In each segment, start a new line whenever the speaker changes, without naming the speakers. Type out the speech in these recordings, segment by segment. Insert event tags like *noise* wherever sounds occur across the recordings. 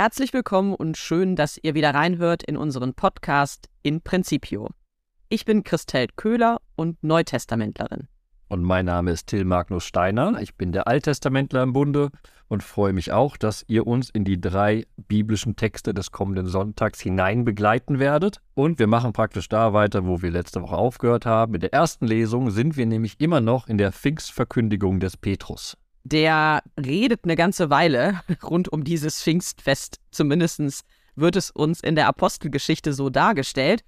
Herzlich willkommen und schön, dass ihr wieder reinhört in unseren Podcast In Principio. Ich bin Christel Köhler und Neutestamentlerin.
Und mein Name ist Till Magnus Steiner. Ich bin der Alttestamentler im Bunde und freue mich auch, dass ihr uns in die drei biblischen Texte des kommenden Sonntags hinein begleiten werdet. Und wir machen praktisch da weiter, wo wir letzte Woche aufgehört haben. In der ersten Lesung sind wir nämlich immer noch in der Pfingstverkündigung des Petrus.
Der redet eine ganze Weile *laughs* rund um dieses Pfingstfest. Zumindest wird es uns in der Apostelgeschichte so dargestellt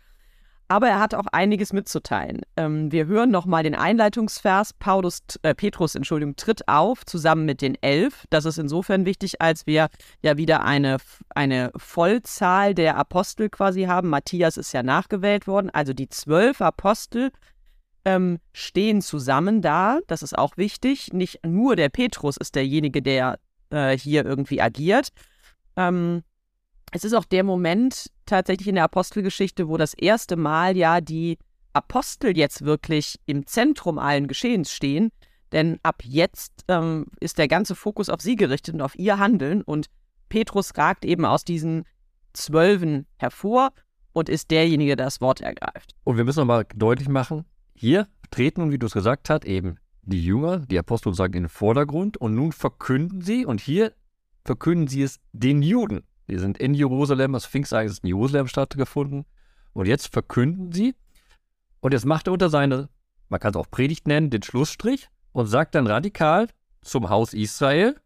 aber er hat auch einiges mitzuteilen. Ähm, wir hören nochmal den Einleitungsvers. Paulus, äh, Petrus, Entschuldigung, tritt auf zusammen mit den elf. Das ist insofern wichtig, als wir ja wieder eine, eine Vollzahl der Apostel quasi haben. Matthias ist ja nachgewählt worden. Also die zwölf Apostel ähm, stehen zusammen da. Das ist auch wichtig. Nicht nur der Petrus ist derjenige, der äh, hier irgendwie agiert. Ähm, es ist auch der Moment tatsächlich in der Apostelgeschichte, wo das erste Mal ja die Apostel jetzt wirklich im Zentrum allen Geschehens stehen. Denn ab jetzt ähm, ist der ganze Fokus auf sie gerichtet und auf ihr Handeln. Und Petrus ragt eben aus diesen Zwölfen hervor und ist derjenige, der das Wort ergreift.
Und wir müssen nochmal deutlich machen, hier treten, wie du es gesagt hast, eben die Jünger, die Apostel sagen in den Vordergrund und nun verkünden sie und hier verkünden sie es den Juden. Die sind in Jerusalem, das Pfingstereignis ist in Jerusalem stattgefunden. Und jetzt verkünden sie. Und jetzt macht er unter seine, man kann es auch Predigt nennen, den Schlussstrich und sagt dann radikal zum Haus Israel,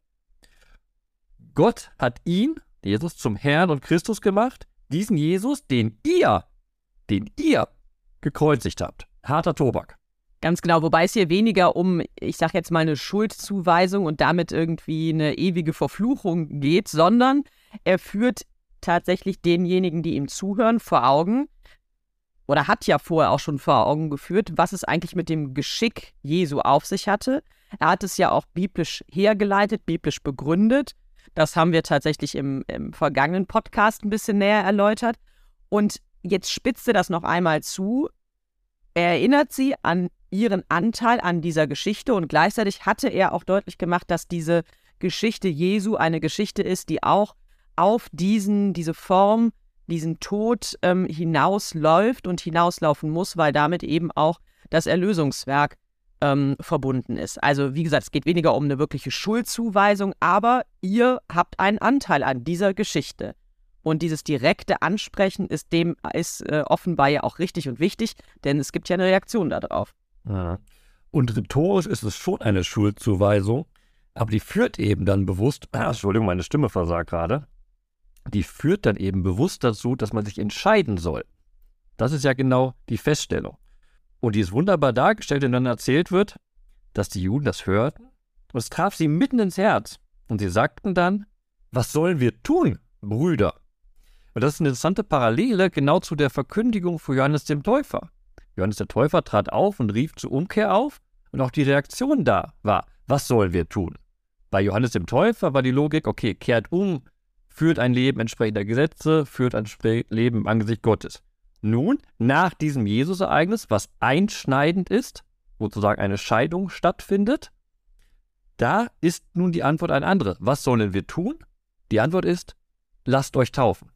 Gott hat ihn, Jesus, zum Herrn und Christus gemacht, diesen Jesus, den ihr, den ihr gekreuzigt habt. Harter Tobak.
Ganz genau, wobei es hier weniger um, ich sag jetzt mal, eine Schuldzuweisung und damit irgendwie eine ewige Verfluchung geht, sondern er führt tatsächlich denjenigen, die ihm zuhören, vor Augen, oder hat ja vorher auch schon vor Augen geführt, was es eigentlich mit dem Geschick Jesu auf sich hatte. Er hat es ja auch biblisch hergeleitet, biblisch begründet. Das haben wir tatsächlich im, im vergangenen Podcast ein bisschen näher erläutert. Und jetzt spitzt das noch einmal zu. Er erinnert sie an ihren Anteil an dieser Geschichte und gleichzeitig hatte er auch deutlich gemacht, dass diese Geschichte Jesu eine Geschichte ist, die auch auf diesen, diese Form, diesen Tod ähm, hinausläuft und hinauslaufen muss, weil damit eben auch das Erlösungswerk ähm, verbunden ist. Also wie gesagt, es geht weniger um eine wirkliche Schuldzuweisung, aber ihr habt einen Anteil an dieser Geschichte. Und dieses direkte Ansprechen ist dem ist äh, offenbar ja auch richtig und wichtig, denn es gibt ja eine Reaktion darauf.
Ja. Und rhetorisch ist es schon eine Schuldzuweisung, aber die führt eben dann bewusst, ah, *clears throat* Entschuldigung, meine Stimme versagt gerade, die führt dann eben bewusst dazu, dass man sich entscheiden soll. Das ist ja genau die Feststellung. Und die ist wunderbar dargestellt, wenn dann erzählt wird, dass die Juden das hörten und es traf sie mitten ins Herz. Und sie sagten dann, was sollen wir tun, Brüder? Und das ist eine interessante Parallele genau zu der Verkündigung von Johannes dem Täufer. Johannes der Täufer trat auf und rief zur Umkehr auf und auch die Reaktion da war, was sollen wir tun? Bei Johannes dem Täufer war die Logik, okay, kehrt um, führt ein Leben entsprechend der Gesetze, führt ein Leben im Angesicht Gottes. Nun, nach diesem Jesus-Ereignis, was einschneidend ist, wo sozusagen eine Scheidung stattfindet, da ist nun die Antwort eine andere. Was sollen wir tun? Die Antwort ist, lasst euch taufen.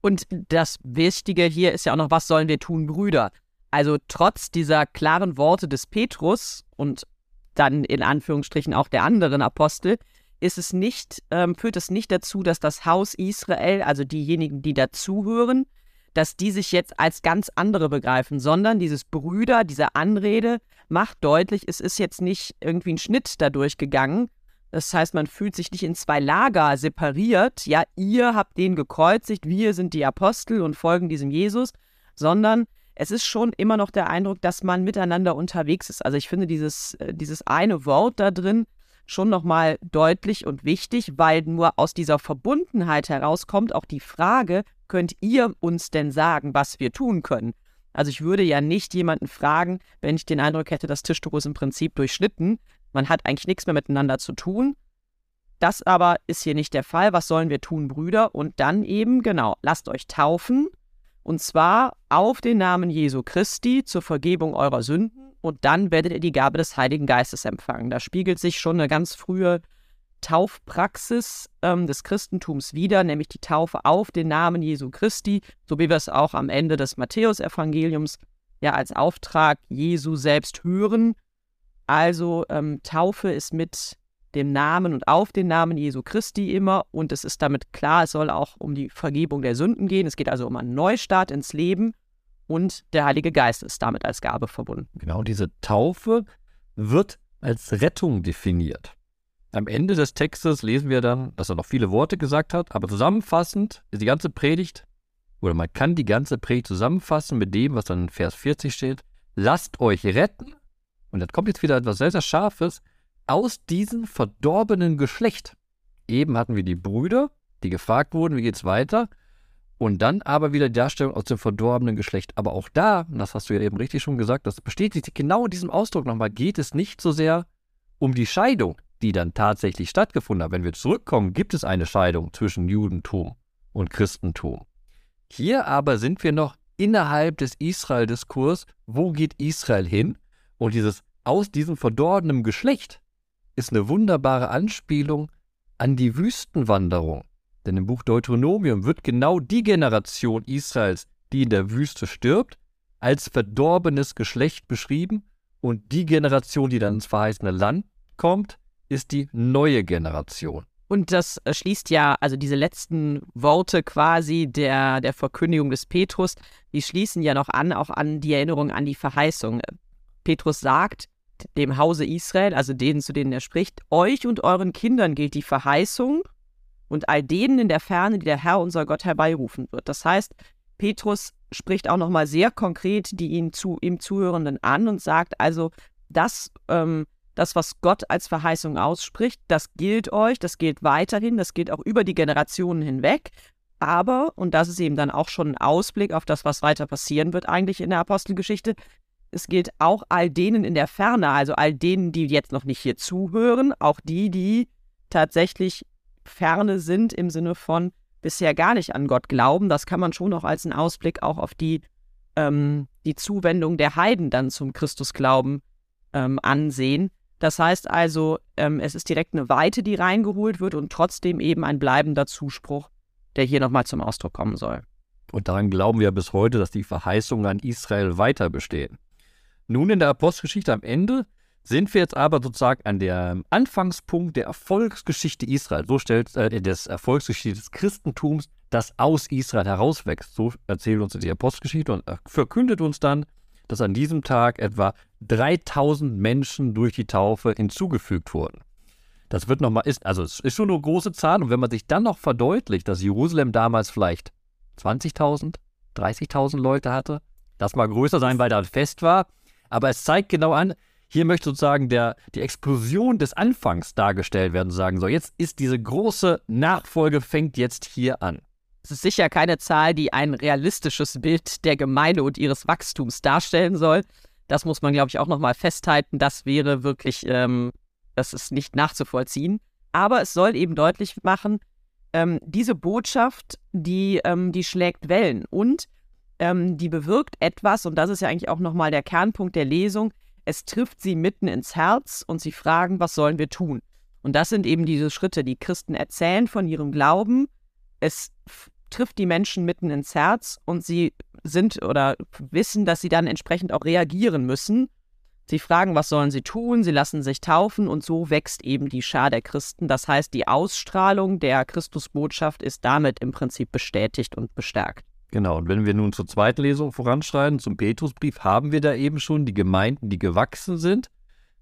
Und das Wichtige hier ist ja auch noch, was sollen wir tun, Brüder? Also trotz dieser klaren Worte des Petrus und dann in Anführungsstrichen auch der anderen Apostel, ist es nicht, ähm, führt es nicht dazu, dass das Haus Israel, also diejenigen, die dazuhören, dass die sich jetzt als ganz andere begreifen, sondern dieses Brüder, diese Anrede macht deutlich, es ist jetzt nicht irgendwie ein Schnitt dadurch gegangen. Das heißt, man fühlt sich nicht in zwei Lager separiert. Ja, ihr habt den gekreuzigt, wir sind die Apostel und folgen diesem Jesus, sondern es ist schon immer noch der Eindruck, dass man miteinander unterwegs ist. Also ich finde dieses, äh, dieses eine Wort da drin, schon nochmal deutlich und wichtig, weil nur aus dieser Verbundenheit herauskommt auch die Frage, könnt ihr uns denn sagen, was wir tun können? Also ich würde ja nicht jemanden fragen, wenn ich den Eindruck hätte, das Tischtuch ist im Prinzip durchschnitten. Man hat eigentlich nichts mehr miteinander zu tun. Das aber ist hier nicht der Fall. Was sollen wir tun, Brüder? Und dann eben, genau, lasst euch taufen. Und zwar auf den Namen Jesu Christi zur Vergebung eurer Sünden und dann werdet ihr die Gabe des Heiligen Geistes empfangen. Da spiegelt sich schon eine ganz frühe Taufpraxis ähm, des Christentums wieder, nämlich die Taufe auf den Namen Jesu Christi, so wie wir es auch am Ende des Matthäusevangeliums ja als Auftrag Jesu selbst hören. Also ähm, Taufe ist mit dem Namen und auf den Namen Jesu Christi immer und es ist damit klar, es soll auch um die Vergebung der Sünden gehen. Es geht also um einen Neustart ins Leben und der Heilige Geist ist damit als Gabe verbunden.
Genau, diese Taufe wird als Rettung definiert. Am Ende des Textes lesen wir dann, dass er noch viele Worte gesagt hat, aber zusammenfassend ist die ganze Predigt, oder man kann die ganze Predigt zusammenfassen mit dem, was dann in Vers 40 steht. Lasst euch retten, und dann kommt jetzt wieder etwas sehr, sehr Scharfes, aus diesem verdorbenen Geschlecht. Eben hatten wir die Brüder, die gefragt wurden, wie geht's weiter? Und dann aber wieder die Darstellung aus dem verdorbenen Geschlecht. Aber auch da, und das hast du ja eben richtig schon gesagt, das bestätigt genau in diesem Ausdruck nochmal, geht es nicht so sehr um die Scheidung, die dann tatsächlich stattgefunden hat. Wenn wir zurückkommen, gibt es eine Scheidung zwischen Judentum und Christentum. Hier aber sind wir noch innerhalb des Israel-Diskurs. Wo geht Israel hin? Und dieses aus diesem verdorbenen Geschlecht ist eine wunderbare Anspielung an die Wüstenwanderung. Denn im Buch Deuteronomium wird genau die Generation Israels, die in der Wüste stirbt, als verdorbenes Geschlecht beschrieben und die Generation, die dann ins verheißene Land kommt, ist die neue Generation.
Und das äh, schließt ja, also diese letzten Worte quasi der, der Verkündigung des Petrus, die schließen ja noch an, auch an die Erinnerung an die Verheißung. Petrus sagt, dem Hause Israel, also denen, zu denen er spricht, euch und euren Kindern gilt die Verheißung und all denen in der Ferne, die der Herr unser Gott herbeirufen wird. Das heißt, Petrus spricht auch nochmal sehr konkret die ihn zu, ihm Zuhörenden an und sagt also, das, ähm, das, was Gott als Verheißung ausspricht, das gilt euch, das gilt weiterhin, das gilt auch über die Generationen hinweg. Aber, und das ist eben dann auch schon ein Ausblick auf das, was weiter passieren wird eigentlich in der Apostelgeschichte, es gilt auch all denen in der Ferne, also all denen, die jetzt noch nicht hier zuhören, auch die, die tatsächlich ferne sind im Sinne von bisher gar nicht an Gott glauben. Das kann man schon noch als einen Ausblick auch auf die, ähm, die Zuwendung der Heiden dann zum Christusglauben ähm, ansehen. Das heißt also, ähm, es ist direkt eine Weite, die reingeholt wird und trotzdem eben ein bleibender Zuspruch, der hier nochmal zum Ausdruck kommen soll.
Und daran glauben wir bis heute, dass die Verheißungen an Israel weiter bestehen. Nun in der Apostelgeschichte am Ende sind wir jetzt aber sozusagen an dem Anfangspunkt der Erfolgsgeschichte Israel. So stellt äh, des Erfolgsgeschichte des Christentums, das aus Israel herauswächst. So erzählt uns die Apostelgeschichte und verkündet uns dann, dass an diesem Tag etwa 3000 Menschen durch die Taufe hinzugefügt wurden. Das wird nochmal, ist, also es ist schon eine große Zahl. Und wenn man sich dann noch verdeutlicht, dass Jerusalem damals vielleicht 20.000, 30.000 Leute hatte, das mal größer sein, weil da ein Fest war, aber es zeigt genau an, hier möchte sozusagen der, die Explosion des Anfangs dargestellt werden, sagen so, jetzt ist diese große Nachfolge fängt jetzt hier an.
Es ist sicher keine Zahl, die ein realistisches Bild der Gemeinde und ihres Wachstums darstellen soll. Das muss man, glaube ich, auch nochmal festhalten. Das wäre wirklich, ähm, das ist nicht nachzuvollziehen. Aber es soll eben deutlich machen, ähm, diese Botschaft, die, ähm, die schlägt Wellen. Und ähm, die bewirkt etwas, und das ist ja eigentlich auch nochmal der Kernpunkt der Lesung, es trifft sie mitten ins Herz und sie fragen, was sollen wir tun? Und das sind eben diese Schritte, die Christen erzählen von ihrem Glauben. Es trifft die Menschen mitten ins Herz und sie sind oder wissen, dass sie dann entsprechend auch reagieren müssen. Sie fragen, was sollen sie tun? Sie lassen sich taufen und so wächst eben die Schar der Christen. Das heißt, die Ausstrahlung der Christusbotschaft ist damit im Prinzip bestätigt und bestärkt.
Genau, und wenn wir nun zur zweiten Lesung voranschreiten, zum Petrusbrief, haben wir da eben schon die Gemeinden, die gewachsen sind.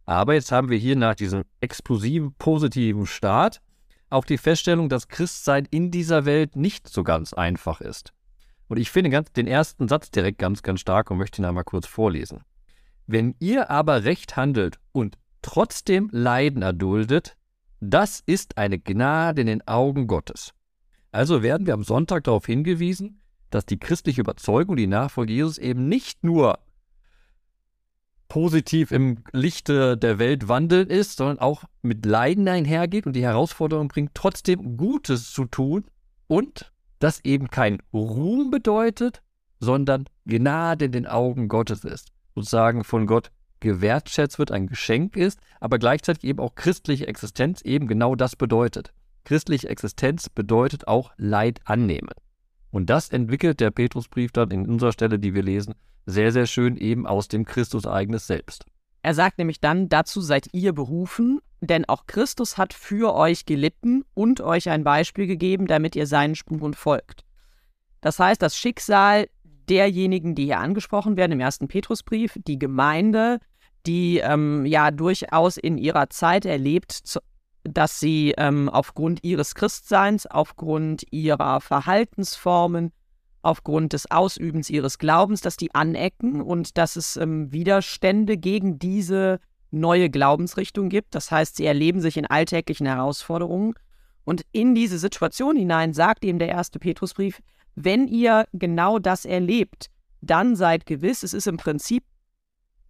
Aber jetzt haben wir hier nach diesem explosiven, positiven Start auch die Feststellung, dass Christsein in dieser Welt nicht so ganz einfach ist. Und ich finde ganz, den ersten Satz direkt ganz, ganz stark und möchte ihn einmal kurz vorlesen. Wenn ihr aber recht handelt und trotzdem Leiden erduldet, das ist eine Gnade in den Augen Gottes. Also werden wir am Sonntag darauf hingewiesen, dass die christliche Überzeugung, die Nachfolge Jesus eben nicht nur positiv im Lichte der Welt wandeln ist, sondern auch mit Leiden einhergeht und die Herausforderung bringt, trotzdem Gutes zu tun und das eben kein Ruhm bedeutet, sondern Gnade in den Augen Gottes ist. Sozusagen von Gott gewertschätzt wird, ein Geschenk ist, aber gleichzeitig eben auch christliche Existenz eben genau das bedeutet. Christliche Existenz bedeutet auch Leid annehmen. Und das entwickelt der Petrusbrief dann in unserer Stelle, die wir lesen, sehr, sehr schön eben aus dem Christus-Eigenes selbst.
Er sagt nämlich dann, dazu seid ihr berufen, denn auch Christus hat für euch gelitten und euch ein Beispiel gegeben, damit ihr seinen Spuren folgt. Das heißt, das Schicksal derjenigen, die hier angesprochen werden im ersten Petrusbrief, die Gemeinde, die ähm, ja durchaus in ihrer Zeit erlebt, dass sie ähm, aufgrund ihres Christseins, aufgrund ihrer Verhaltensformen, aufgrund des Ausübens ihres Glaubens, dass die anecken und dass es ähm, Widerstände gegen diese neue Glaubensrichtung gibt. Das heißt, sie erleben sich in alltäglichen Herausforderungen. Und in diese Situation hinein sagt ihm der erste Petrusbrief, wenn ihr genau das erlebt, dann seid gewiss, es ist im Prinzip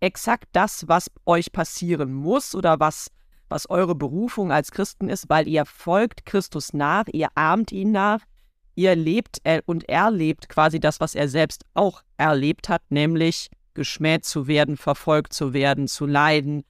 exakt das, was euch passieren muss oder was, was eure Berufung als Christen ist, weil ihr folgt Christus nach, ihr ahmt ihn nach, ihr lebt und erlebt quasi das, was er selbst auch erlebt hat, nämlich geschmäht zu werden, verfolgt zu werden, zu leiden.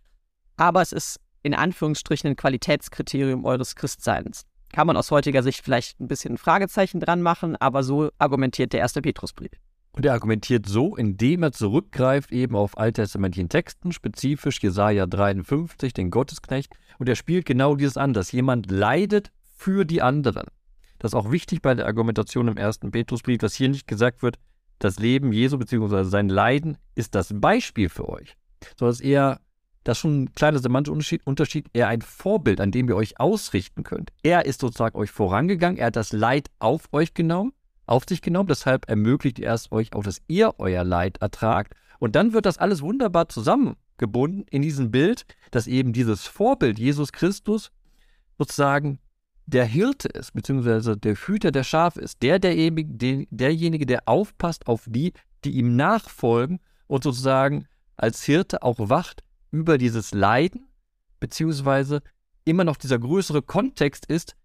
Aber es ist in Anführungsstrichen ein Qualitätskriterium eures Christseins. Kann man aus heutiger Sicht vielleicht ein bisschen ein Fragezeichen dran machen, aber so argumentiert der erste Petrusbrief.
Und er argumentiert so, indem er zurückgreift eben auf alttestamentlichen Texten, spezifisch Jesaja 53, den Gottesknecht. Und er spielt genau dieses an, dass jemand leidet für die anderen. Das ist auch wichtig bei der Argumentation im ersten Petrusbrief, dass hier nicht gesagt wird, das Leben Jesu bzw. sein Leiden ist das Beispiel für euch, sondern es ist eher, das ist schon ein kleiner semantischer Unterschied, Unterschied, eher ein Vorbild, an dem ihr euch ausrichten könnt. Er ist sozusagen euch vorangegangen, er hat das Leid auf euch genommen, auf sich genommen, deshalb ermöglicht er es euch auch, dass ihr euer Leid ertragt. Und dann wird das alles wunderbar zusammengebunden in diesem Bild, dass eben dieses Vorbild Jesus Christus sozusagen der Hirte ist, beziehungsweise der Hüter der Schafe ist, der, derjenige, derjenige, der aufpasst auf die, die ihm nachfolgen und sozusagen als Hirte auch wacht über dieses Leiden, beziehungsweise immer noch dieser größere Kontext ist,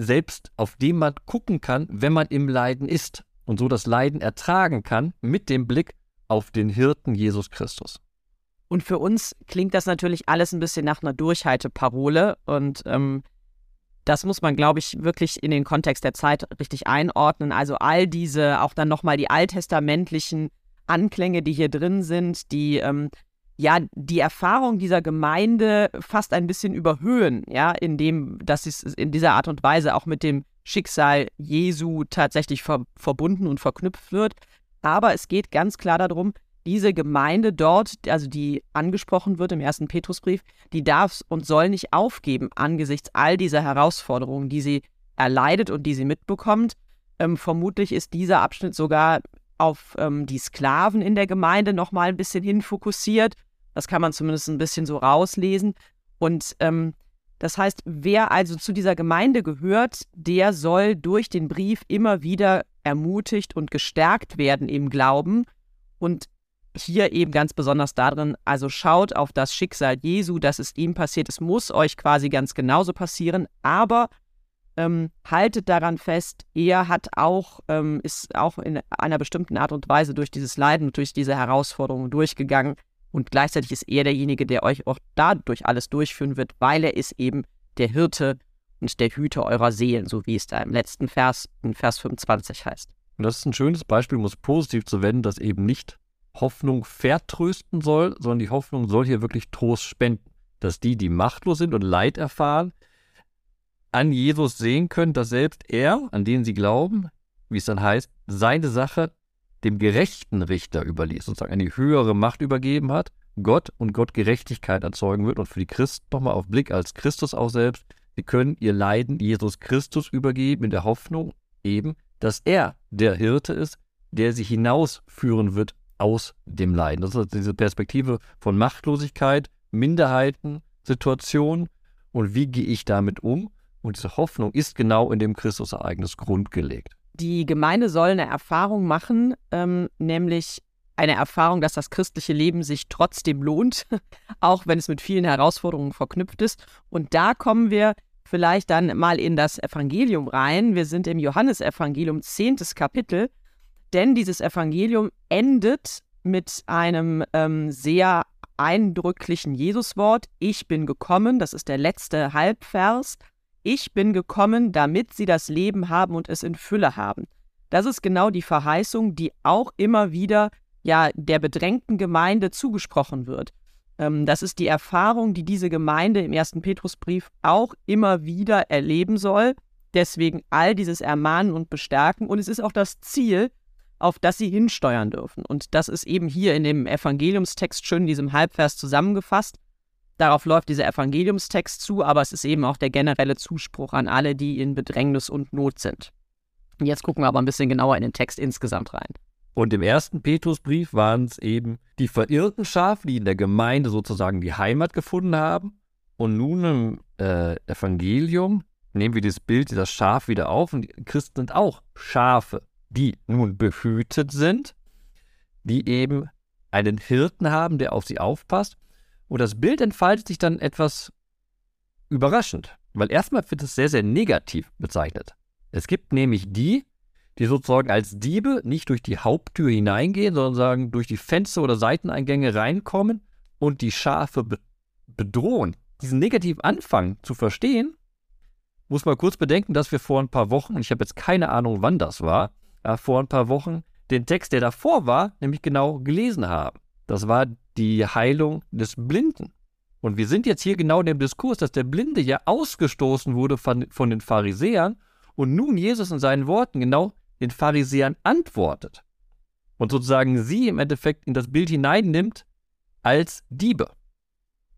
selbst auf den man gucken kann, wenn man im Leiden ist und so das Leiden ertragen kann mit dem Blick auf den Hirten Jesus Christus.
Und für uns klingt das natürlich alles ein bisschen nach einer Durchhalteparole und ähm, das muss man, glaube ich, wirklich in den Kontext der Zeit richtig einordnen. Also all diese, auch dann nochmal die alttestamentlichen Anklänge, die hier drin sind, die ähm, ja die Erfahrung dieser Gemeinde fast ein bisschen überhöhen, ja, indem, dass es in dieser Art und Weise auch mit dem Schicksal Jesu tatsächlich ver verbunden und verknüpft wird. Aber es geht ganz klar darum, diese Gemeinde dort, also die angesprochen wird im ersten Petrusbrief, die darf und soll nicht aufgeben angesichts all dieser Herausforderungen, die sie erleidet und die sie mitbekommt. Ähm, vermutlich ist dieser Abschnitt sogar auf ähm, die Sklaven in der Gemeinde nochmal ein bisschen hin fokussiert. Das kann man zumindest ein bisschen so rauslesen. Und ähm, das heißt, wer also zu dieser Gemeinde gehört, der soll durch den Brief immer wieder ermutigt und gestärkt werden im Glauben. Und hier eben ganz besonders darin, also schaut auf das Schicksal Jesu, dass es ihm passiert. Es muss euch quasi ganz genauso passieren, aber ähm, haltet daran fest, er hat auch, ähm, ist auch in einer bestimmten Art und Weise durch dieses Leiden durch diese Herausforderungen durchgegangen. Und gleichzeitig ist er derjenige, der euch auch dadurch alles durchführen wird, weil er ist eben der Hirte und der Hüter eurer Seelen, so wie es da im letzten Vers, in Vers 25 heißt.
Und das ist ein schönes Beispiel, um es positiv zu wenden, dass eben nicht Hoffnung vertrösten soll, sondern die Hoffnung soll hier wirklich Trost spenden. Dass die, die machtlos sind und Leid erfahren, an Jesus sehen können, dass selbst er, an den sie glauben, wie es dann heißt, seine Sache dem gerechten Richter überließ, sozusagen eine höhere Macht übergeben hat, Gott und Gott Gerechtigkeit erzeugen wird und für die Christen nochmal auf Blick als Christus auch selbst, sie können ihr Leiden Jesus Christus übergeben in der Hoffnung eben, dass er der Hirte ist, der sie hinausführen wird aus dem Leiden. Das ist diese Perspektive von Machtlosigkeit, Minderheiten, Situation und wie gehe ich damit um? Und diese Hoffnung ist genau in dem Christusereignis grundgelegt.
Die Gemeinde soll eine Erfahrung machen, ähm, nämlich eine Erfahrung, dass das christliche Leben sich trotzdem lohnt, *laughs* auch wenn es mit vielen Herausforderungen verknüpft ist. Und da kommen wir vielleicht dann mal in das Evangelium rein. Wir sind im Johannesevangelium, zehntes Kapitel. Denn dieses Evangelium endet mit einem ähm, sehr eindrücklichen Jesuswort, ich bin gekommen, das ist der letzte Halbvers, ich bin gekommen, damit sie das Leben haben und es in Fülle haben. Das ist genau die Verheißung, die auch immer wieder ja der bedrängten Gemeinde zugesprochen wird. Ähm, das ist die Erfahrung, die diese Gemeinde im ersten Petrusbrief auch immer wieder erleben soll. Deswegen all dieses Ermahnen und Bestärken. Und es ist auch das Ziel, auf das sie hinsteuern dürfen. Und das ist eben hier in dem Evangeliumstext schön in diesem Halbvers zusammengefasst. Darauf läuft dieser Evangeliumstext zu, aber es ist eben auch der generelle Zuspruch an alle, die in Bedrängnis und Not sind. Jetzt gucken wir aber ein bisschen genauer in den Text insgesamt rein.
Und im ersten Petrusbrief waren es eben die verirrten Schafe, die in der Gemeinde sozusagen die Heimat gefunden haben. Und nun im äh, Evangelium nehmen wir das Bild dieser Schaf wieder auf. Und Christen sind auch Schafe, die nun behütet sind, die eben einen Hirten haben, der auf sie aufpasst. Und das Bild entfaltet sich dann etwas überraschend, weil erstmal wird es sehr, sehr negativ bezeichnet. Es gibt nämlich die, die sozusagen als Diebe nicht durch die Haupttür hineingehen, sondern sagen, durch die Fenster oder Seiteneingänge reinkommen und die Schafe be bedrohen. Diesen negativen Anfang zu verstehen, muss man kurz bedenken, dass wir vor ein paar Wochen, ich habe jetzt keine Ahnung, wann das war, äh, vor ein paar Wochen den Text, der davor war, nämlich genau gelesen haben. Das war die Heilung des Blinden. Und wir sind jetzt hier genau in dem Diskurs, dass der Blinde ja ausgestoßen wurde von, von den Pharisäern und nun Jesus in seinen Worten genau den Pharisäern antwortet und sozusagen sie im Endeffekt in das Bild hineinnimmt als Diebe.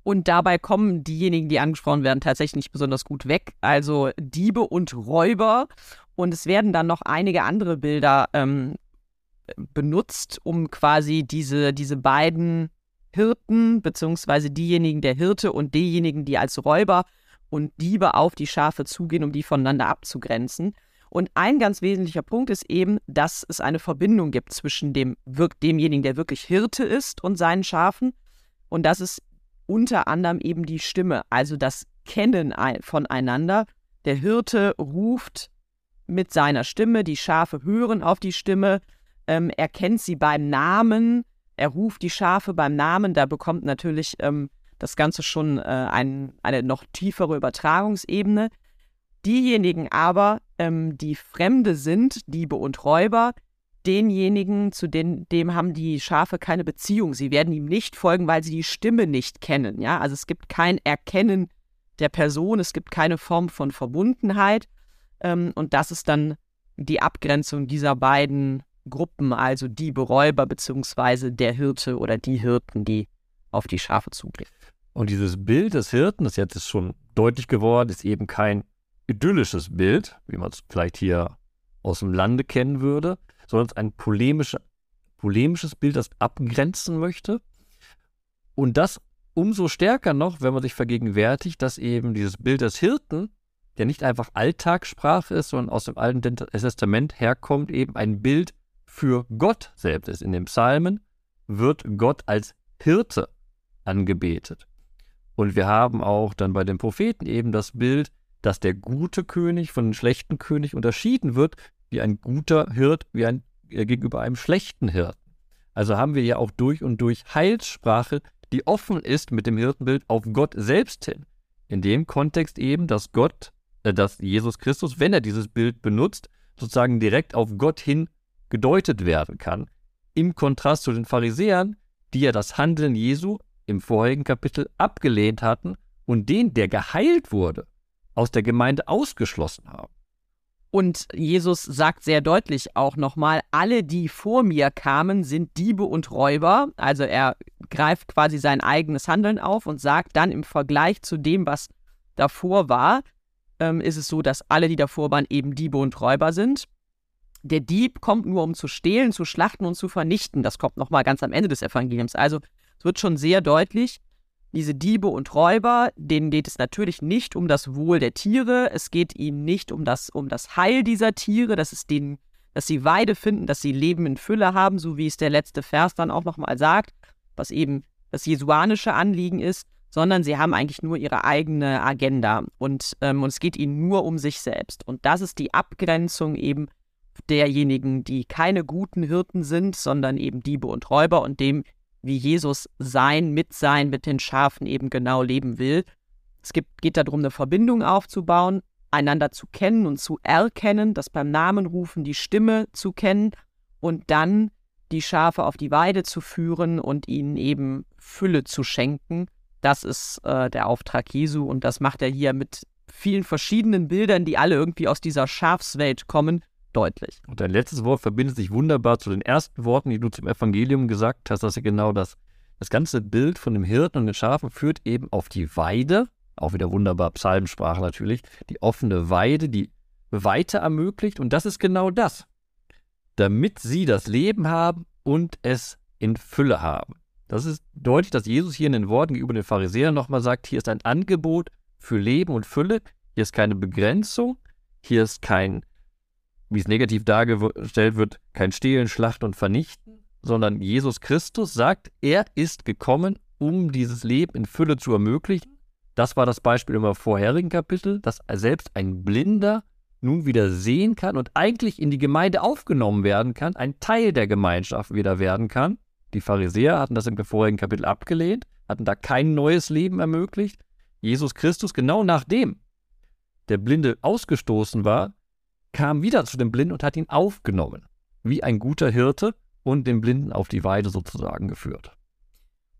Und dabei kommen diejenigen, die angesprochen werden, tatsächlich nicht besonders gut weg. Also Diebe und Räuber. Und es werden dann noch einige andere Bilder ähm, benutzt, um quasi diese, diese beiden Hirten, beziehungsweise diejenigen der Hirte und diejenigen, die als Räuber und Diebe auf die Schafe zugehen, um die voneinander abzugrenzen. Und ein ganz wesentlicher Punkt ist eben, dass es eine Verbindung gibt zwischen dem, demjenigen, der wirklich Hirte ist und seinen Schafen. Und das ist unter anderem eben die Stimme, also das Kennen voneinander. Der Hirte ruft mit seiner Stimme, die Schafe hören auf die Stimme, ähm, er kennt sie beim Namen, er ruft die Schafe beim Namen, da bekommt natürlich ähm, das Ganze schon äh, ein, eine noch tiefere Übertragungsebene. Diejenigen aber, ähm, die Fremde sind, Diebe und Räuber, denjenigen, zu denen, dem haben die Schafe keine Beziehung. Sie werden ihm nicht folgen, weil sie die Stimme nicht kennen. Ja, also es gibt kein Erkennen der Person, es gibt keine Form von Verbundenheit. Ähm, und das ist dann die Abgrenzung dieser beiden Gruppen, also die Beräuber beziehungsweise der Hirte oder die Hirten, die auf die Schafe zugehen.
Und dieses Bild des Hirten, das jetzt ist schon deutlich geworden, ist eben kein idyllisches Bild, wie man es vielleicht hier aus dem Lande kennen würde, sondern es ist ein polemische, polemisches Bild, das abgrenzen möchte. Und das umso stärker noch, wenn man sich vergegenwärtigt, dass eben dieses Bild des Hirten, der nicht einfach Alltagssprache ist, sondern aus dem Alten Testament herkommt, eben ein Bild für Gott selbst ist. In den Psalmen wird Gott als Hirte angebetet. Und wir haben auch dann bei den Propheten eben das Bild, dass der gute König von dem schlechten König unterschieden wird, wie ein guter Hirt wie ein, äh, gegenüber einem schlechten Hirten. Also haben wir ja auch durch und durch Heilssprache, die offen ist mit dem Hirtenbild auf Gott selbst hin. In dem Kontext eben, dass Gott, äh, dass Jesus Christus, wenn er dieses Bild benutzt, sozusagen direkt auf Gott hin gedeutet werden kann. Im Kontrast zu den Pharisäern, die ja das Handeln Jesu im vorigen Kapitel abgelehnt hatten und den, der geheilt wurde, aus der Gemeinde ausgeschlossen haben.
Und Jesus sagt sehr deutlich auch nochmal, alle, die vor mir kamen, sind Diebe und Räuber. Also er greift quasi sein eigenes Handeln auf und sagt dann im Vergleich zu dem, was davor war, ähm, ist es so, dass alle, die davor waren, eben Diebe und Räuber sind. Der Dieb kommt nur, um zu stehlen, zu schlachten und zu vernichten. Das kommt nochmal ganz am Ende des Evangeliums. Also es wird schon sehr deutlich, diese Diebe und Räuber, denen geht es natürlich nicht um das Wohl der Tiere, es geht ihnen nicht um das, um das Heil dieser Tiere, dass es denen, dass sie Weide finden, dass sie Leben in Fülle haben, so wie es der letzte Vers dann auch nochmal sagt, was eben das jesuanische Anliegen ist, sondern sie haben eigentlich nur ihre eigene Agenda und, ähm, und es geht ihnen nur um sich selbst. Und das ist die Abgrenzung eben derjenigen, die keine guten Hirten sind, sondern eben Diebe und Räuber und dem wie Jesus sein, mit sein, mit den Schafen eben genau leben will. Es gibt, geht darum, eine Verbindung aufzubauen, einander zu kennen und zu erkennen, das beim Namen rufen, die Stimme zu kennen und dann die Schafe auf die Weide zu führen und ihnen eben Fülle zu schenken. Das ist äh, der Auftrag Jesu und das macht er hier mit vielen verschiedenen Bildern, die alle irgendwie aus dieser Schafswelt kommen, deutlich.
Und dein letztes Wort verbindet sich wunderbar zu den ersten Worten, die du zum Evangelium gesagt hast, dass ja genau das, das ganze Bild von dem Hirten und den Schafen führt eben auf die Weide, auch wieder wunderbar Psalmsprache natürlich, die offene Weide, die Weite ermöglicht und das ist genau das, damit sie das Leben haben und es in Fülle haben. Das ist deutlich, dass Jesus hier in den Worten gegenüber den Pharisäern nochmal sagt, hier ist ein Angebot für Leben und Fülle, hier ist keine Begrenzung, hier ist kein wie es negativ dargestellt wird, kein Stehlen, Schlachten und Vernichten, sondern Jesus Christus sagt, er ist gekommen, um dieses Leben in Fülle zu ermöglichen. Das war das Beispiel im vorherigen Kapitel, dass selbst ein Blinder nun wieder sehen kann und eigentlich in die Gemeinde aufgenommen werden kann, ein Teil der Gemeinschaft wieder werden kann. Die Pharisäer hatten das im vorigen Kapitel abgelehnt, hatten da kein neues Leben ermöglicht. Jesus Christus, genau nachdem der Blinde ausgestoßen war, kam wieder zu dem Blinden und hat ihn aufgenommen, wie ein guter Hirte und den Blinden auf die Weide sozusagen geführt.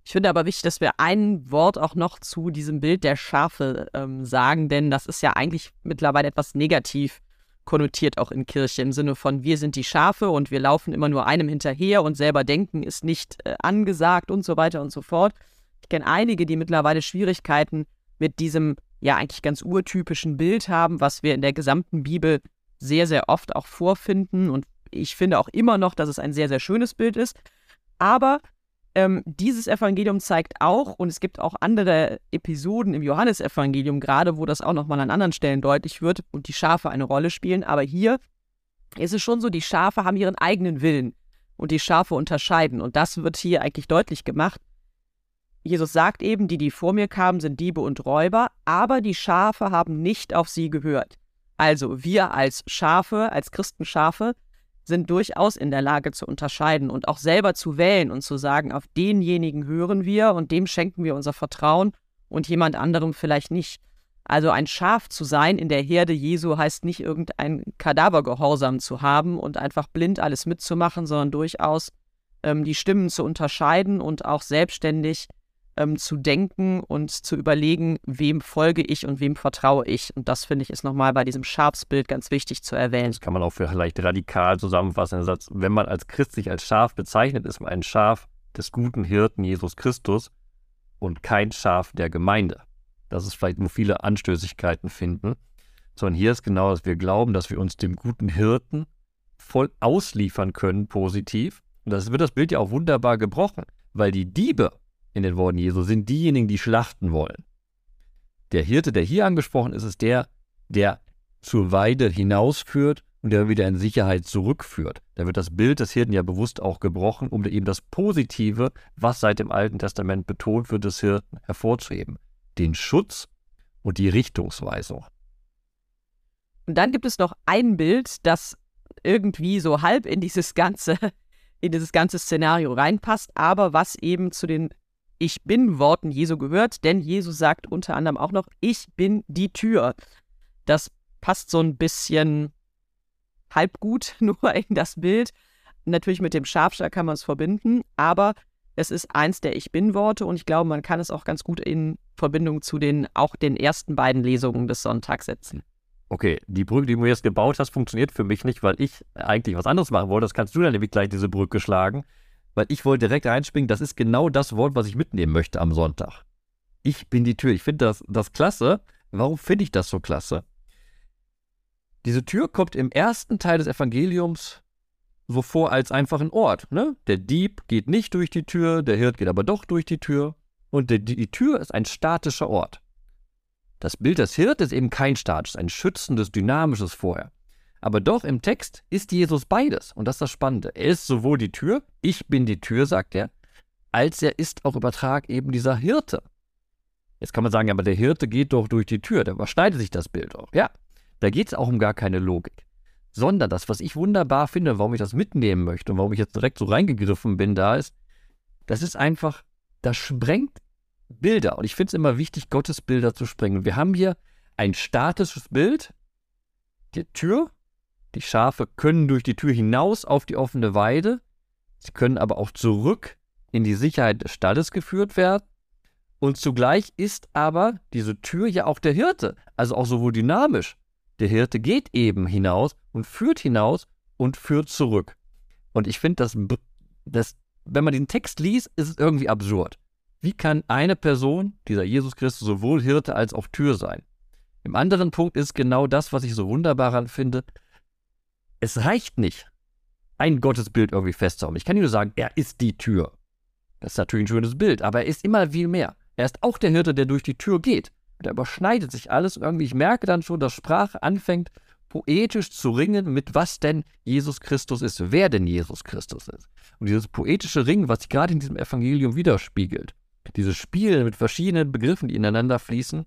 Ich finde aber wichtig, dass wir ein Wort auch noch zu diesem Bild der Schafe ähm, sagen, denn das ist ja eigentlich mittlerweile etwas negativ konnotiert auch in Kirche im Sinne von wir sind die Schafe und wir laufen immer nur einem hinterher und selber denken ist nicht äh, angesagt und so weiter und so fort. Ich kenne einige, die mittlerweile Schwierigkeiten mit diesem ja eigentlich ganz urtypischen Bild haben, was wir in der gesamten Bibel sehr, sehr oft auch vorfinden. Und ich finde auch immer noch, dass es ein sehr, sehr schönes Bild ist. Aber ähm, dieses Evangelium zeigt auch, und es gibt auch andere Episoden im Johannesevangelium gerade, wo das auch nochmal an anderen Stellen deutlich wird und die Schafe eine Rolle spielen. Aber hier ist es schon so, die Schafe haben ihren eigenen Willen und die Schafe unterscheiden. Und das wird hier eigentlich deutlich gemacht. Jesus sagt eben, die, die vor mir kamen, sind Diebe und Räuber, aber die Schafe haben nicht auf sie gehört. Also wir als Schafe, als Christenschafe, sind durchaus in der Lage zu unterscheiden und auch selber zu wählen und zu sagen, auf denjenigen hören wir und dem schenken wir unser Vertrauen und jemand anderem vielleicht nicht. Also ein Schaf zu sein in der Herde Jesu heißt nicht irgendein Kadavergehorsam zu haben und einfach blind alles mitzumachen, sondern durchaus ähm, die Stimmen zu unterscheiden und auch selbstständig ähm, zu denken und zu überlegen, wem folge ich und wem vertraue ich. Und das finde ich ist nochmal bei diesem Schafsbild ganz wichtig zu erwähnen. Das
kann man auch vielleicht radikal zusammenfassen. Der Satz, wenn man als Christ sich als Schaf bezeichnet, ist man ein Schaf des guten Hirten Jesus Christus und kein Schaf der Gemeinde. Das ist vielleicht, wo viele Anstößigkeiten finden. Sondern hier ist genau, dass wir glauben, dass wir uns dem guten Hirten voll ausliefern können, positiv. Und das wird das Bild ja auch wunderbar gebrochen, weil die Diebe, in den Worten Jesu sind diejenigen, die schlachten wollen. Der Hirte, der hier angesprochen ist, ist der, der zur Weide hinausführt und der wieder in Sicherheit zurückführt. Da wird das Bild des Hirten ja bewusst auch gebrochen, um eben das Positive, was seit dem Alten Testament betont wird, des Hirten hervorzuheben. Den Schutz und die Richtungsweisung.
Und dann gibt es noch ein Bild, das irgendwie so halb in dieses ganze, in dieses ganze Szenario reinpasst, aber was eben zu den ich bin Worten Jesu gehört, denn Jesus sagt unter anderem auch noch, ich bin die Tür. Das passt so ein bisschen halb gut *laughs* nur in das Bild. Natürlich mit dem Schafstall kann man es verbinden, aber es ist eins der Ich bin-Worte und ich glaube, man kann es auch ganz gut in Verbindung zu den auch den ersten beiden Lesungen des Sonntags setzen.
Okay, die Brücke, die du jetzt gebaut hast, funktioniert für mich nicht, weil ich eigentlich was anderes machen wollte. Das kannst du dann nämlich gleich diese Brücke schlagen weil ich wollte direkt einspringen, das ist genau das Wort, was ich mitnehmen möchte am Sonntag. Ich bin die Tür. Ich finde das, das klasse. Warum finde ich das so klasse? Diese Tür kommt im ersten Teil des Evangeliums so vor als einfach ein Ort. Ne? Der Dieb geht nicht durch die Tür, der Hirt geht aber doch durch die Tür. Und die, die Tür ist ein statischer Ort. Das Bild des Hirt ist eben kein statisches, ein schützendes, dynamisches Vorher. Aber doch im Text ist Jesus beides. Und das ist das Spannende. Er ist sowohl die Tür, ich bin die Tür, sagt er, als er ist auch Übertrag eben dieser Hirte. Jetzt kann man sagen, aber der Hirte geht doch durch die Tür, da überschneidet sich das Bild auch. Ja, da geht es auch um gar keine Logik. Sondern das, was ich wunderbar finde, warum ich das mitnehmen möchte und warum ich jetzt direkt so reingegriffen bin, da ist, das ist einfach, das sprengt Bilder. Und ich finde es immer wichtig, Gottes Bilder zu sprengen. Wir haben hier ein statisches Bild, die Tür. Die Schafe können durch die Tür hinaus auf die offene Weide. Sie können aber auch zurück in die Sicherheit des Stalles geführt werden. Und zugleich ist aber diese Tür ja auch der Hirte, also auch sowohl dynamisch. Der Hirte geht eben hinaus und führt hinaus und führt zurück. Und ich finde, das, das, wenn man den Text liest, ist es irgendwie absurd. Wie kann eine Person, dieser Jesus Christus, sowohl Hirte als auch Tür sein? Im anderen Punkt ist genau das, was ich so wunderbar daran finde. Es reicht nicht, ein Gottesbild irgendwie festzuhaben. Ich kann nur sagen, er ist die Tür. Das ist natürlich ein schönes Bild, aber er ist immer viel mehr. Er ist auch der Hirte, der durch die Tür geht. Und da überschneidet sich alles und irgendwie, ich merke dann schon, dass Sprache anfängt, poetisch zu ringen, mit was denn Jesus Christus ist, wer denn Jesus Christus ist. Und dieses poetische Ringen, was sich gerade in diesem Evangelium widerspiegelt, dieses Spiel mit verschiedenen Begriffen, die ineinander fließen,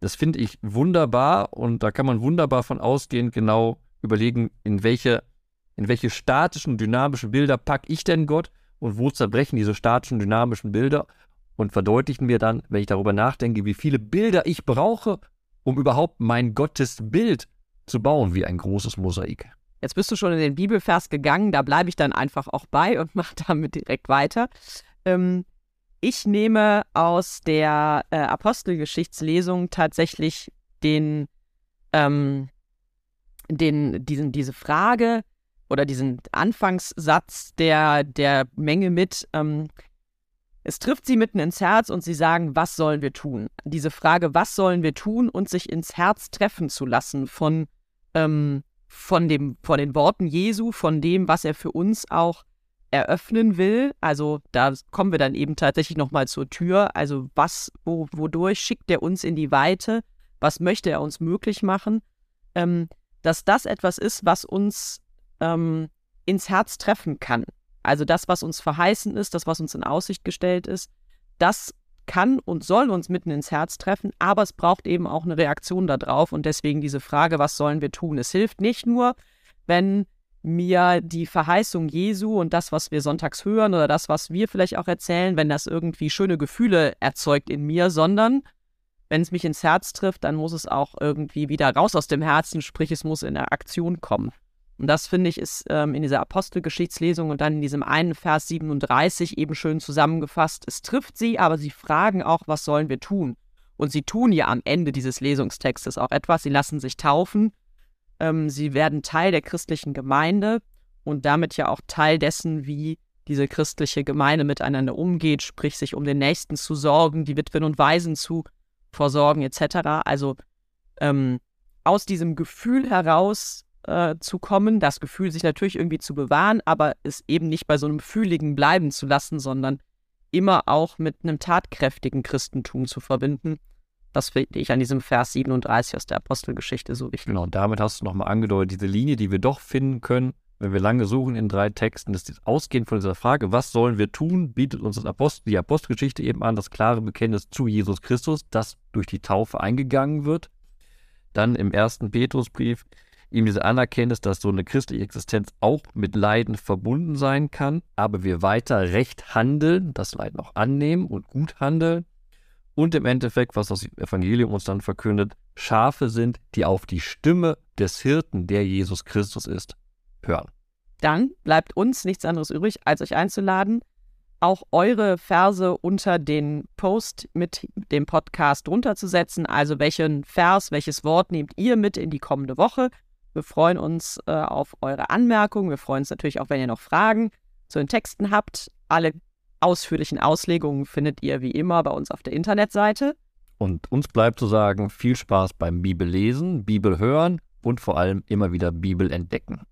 das finde ich wunderbar und da kann man wunderbar von ausgehen, genau überlegen, in welche, in welche statischen, dynamischen Bilder packe ich denn Gott und wo zerbrechen diese statischen, dynamischen Bilder und verdeutlichen mir dann, wenn ich darüber nachdenke, wie viele Bilder ich brauche, um überhaupt mein Gottesbild zu bauen, wie ein großes Mosaik.
Jetzt bist du schon in den Bibelvers gegangen, da bleibe ich dann einfach auch bei und *laughs* mache damit direkt weiter. Ähm, ich nehme aus der äh, Apostelgeschichtslesung tatsächlich den, ähm, den, diesen, diese Frage oder diesen Anfangssatz der, der Menge mit, ähm, es trifft sie mitten ins Herz und sie sagen, was sollen wir tun? Diese Frage, was sollen wir tun und sich ins Herz treffen zu lassen von, ähm, von, dem, von den Worten Jesu, von dem, was er für uns auch eröffnen will. Also da kommen wir dann eben tatsächlich nochmal zur Tür. Also was, wo, wodurch schickt er uns in die Weite? Was möchte er uns möglich machen? Ähm, dass das etwas ist, was uns ähm, ins Herz treffen kann. Also das, was uns verheißen ist, das, was uns in Aussicht gestellt ist, das kann und soll uns mitten ins Herz treffen, aber es braucht eben auch eine Reaktion darauf und deswegen diese Frage, was sollen wir tun? Es hilft nicht nur, wenn mir die Verheißung Jesu und das, was wir sonntags hören oder das, was wir vielleicht auch erzählen, wenn das irgendwie schöne Gefühle erzeugt in mir, sondern wenn es mich ins Herz trifft, dann muss es auch irgendwie wieder raus aus dem Herzen, sprich es muss in der Aktion kommen. Und das finde ich ist ähm, in dieser Apostelgeschichtslesung und dann in diesem einen Vers 37 eben schön zusammengefasst. Es trifft sie, aber sie fragen auch, was sollen wir tun? Und sie tun ja am Ende dieses Lesungstextes auch etwas. Sie lassen sich taufen ähm, sie werden Teil der christlichen Gemeinde und damit ja auch Teil dessen, wie diese christliche Gemeinde miteinander umgeht, sprich sich um den Nächsten zu sorgen, die Witwen und Waisen zu versorgen etc. Also ähm, aus diesem Gefühl heraus äh, zu kommen, das Gefühl sich natürlich irgendwie zu bewahren, aber es eben nicht bei so einem Fühligen bleiben zu lassen, sondern immer auch mit einem tatkräftigen Christentum zu verbinden. Das finde ich an diesem Vers 37 aus der Apostelgeschichte so wichtig.
Genau, damit hast du nochmal angedeutet, diese Linie, die wir doch finden können, wenn wir lange suchen in drei Texten, das ist ausgehend von dieser Frage, was sollen wir tun, bietet uns das Apostel, die Apostelgeschichte eben an, das klare Bekenntnis zu Jesus Christus, das durch die Taufe eingegangen wird. Dann im ersten Petrusbrief ihm diese Anerkenntnis, dass so eine christliche Existenz auch mit Leiden verbunden sein kann, aber wir weiter recht handeln, das Leiden auch annehmen und gut handeln und im Endeffekt, was das Evangelium uns dann verkündet, Schafe sind, die auf die Stimme des Hirten, der Jesus Christus ist, hören.
Dann bleibt uns nichts anderes übrig, als euch einzuladen, auch eure Verse unter den Post mit dem Podcast runterzusetzen. Also welchen Vers, welches Wort nehmt ihr mit in die kommende Woche? Wir freuen uns äh, auf eure Anmerkungen. Wir freuen uns natürlich auch, wenn ihr noch Fragen zu den Texten habt. Alle ausführlichen Auslegungen findet ihr wie immer bei uns auf der Internetseite.
Und uns bleibt zu sagen, viel Spaß beim Bibellesen, Bibel hören und vor allem immer wieder Bibel entdecken.